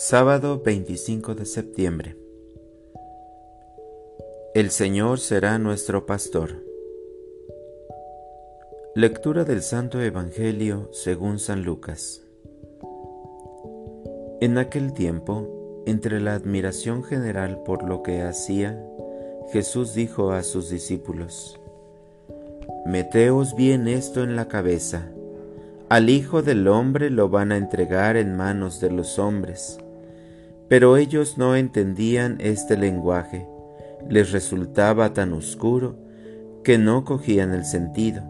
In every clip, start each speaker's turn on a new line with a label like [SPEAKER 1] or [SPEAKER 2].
[SPEAKER 1] Sábado 25 de septiembre. El Señor será nuestro pastor. Lectura del Santo Evangelio según San Lucas. En aquel tiempo, entre la admiración general por lo que hacía, Jesús dijo a sus discípulos, Meteos bien esto en la cabeza, al Hijo del Hombre lo van a entregar en manos de los hombres pero ellos no entendían este lenguaje, les resultaba tan oscuro que no cogían el sentido,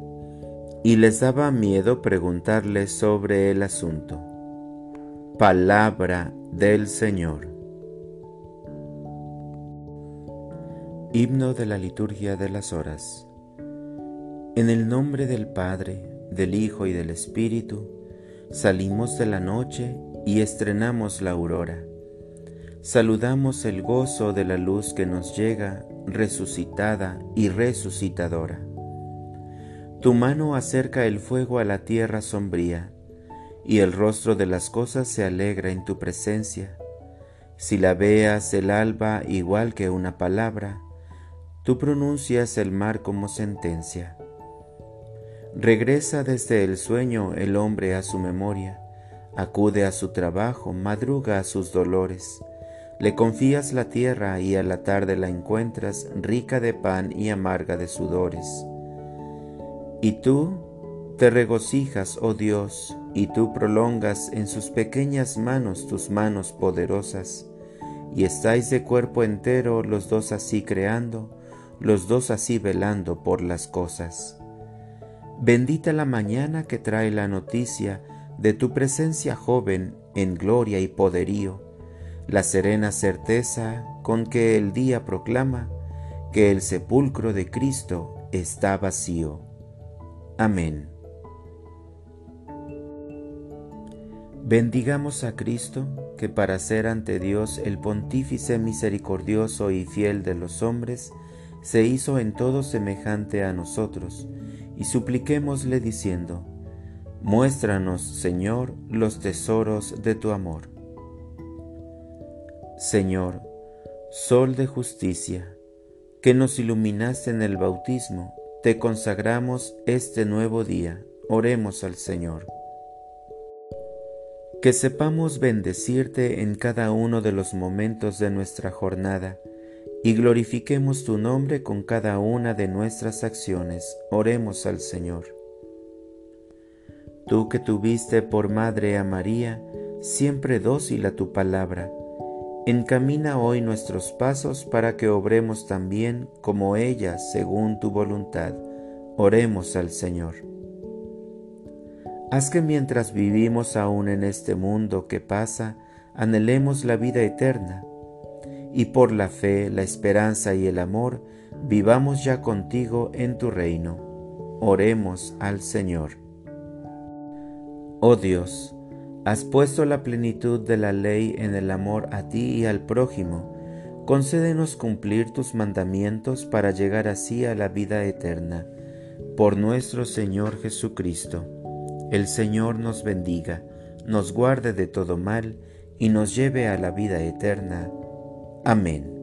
[SPEAKER 1] y les daba miedo preguntarles sobre el asunto. Palabra del Señor. Himno de la liturgia de las horas. En el nombre del Padre, del Hijo y del Espíritu, salimos de la noche y estrenamos la aurora saludamos el gozo de la luz que nos llega resucitada y resucitadora. Tu mano acerca el fuego a la tierra sombría, y el rostro de las cosas se alegra en tu presencia. Si la veas el alba igual que una palabra, tú pronuncias el mar como sentencia. Regresa desde el sueño el hombre a su memoria, acude a su trabajo, madruga a sus dolores, le confías la tierra y a la tarde la encuentras rica de pan y amarga de sudores. Y tú te regocijas, oh Dios, y tú prolongas en sus pequeñas manos tus manos poderosas, y estáis de cuerpo entero los dos así creando, los dos así velando por las cosas. Bendita la mañana que trae la noticia de tu presencia joven en gloria y poderío, la serena certeza con que el día proclama que el sepulcro de Cristo está vacío. Amén. Bendigamos a Cristo, que para ser ante Dios el pontífice misericordioso y fiel de los hombres, se hizo en todo semejante a nosotros, y supliquémosle diciendo, Muéstranos, Señor, los tesoros de tu amor. Señor, Sol de justicia, que nos iluminaste en el bautismo, te consagramos este nuevo día. Oremos al Señor. Que sepamos bendecirte en cada uno de los momentos de nuestra jornada y glorifiquemos tu nombre con cada una de nuestras acciones. Oremos al Señor. Tú que tuviste por madre a María, siempre dócil a tu palabra, Encamina hoy nuestros pasos para que obremos también como ella según tu voluntad. Oremos al Señor. Haz que mientras vivimos aún en este mundo que pasa, anhelemos la vida eterna, y por la fe, la esperanza y el amor, vivamos ya contigo en tu reino. Oremos al Señor. Oh Dios, Has puesto la plenitud de la ley en el amor a ti y al prójimo. Concédenos cumplir tus mandamientos para llegar así a la vida eterna. Por nuestro Señor Jesucristo. El Señor nos bendiga, nos guarde de todo mal y nos lleve a la vida eterna. Amén.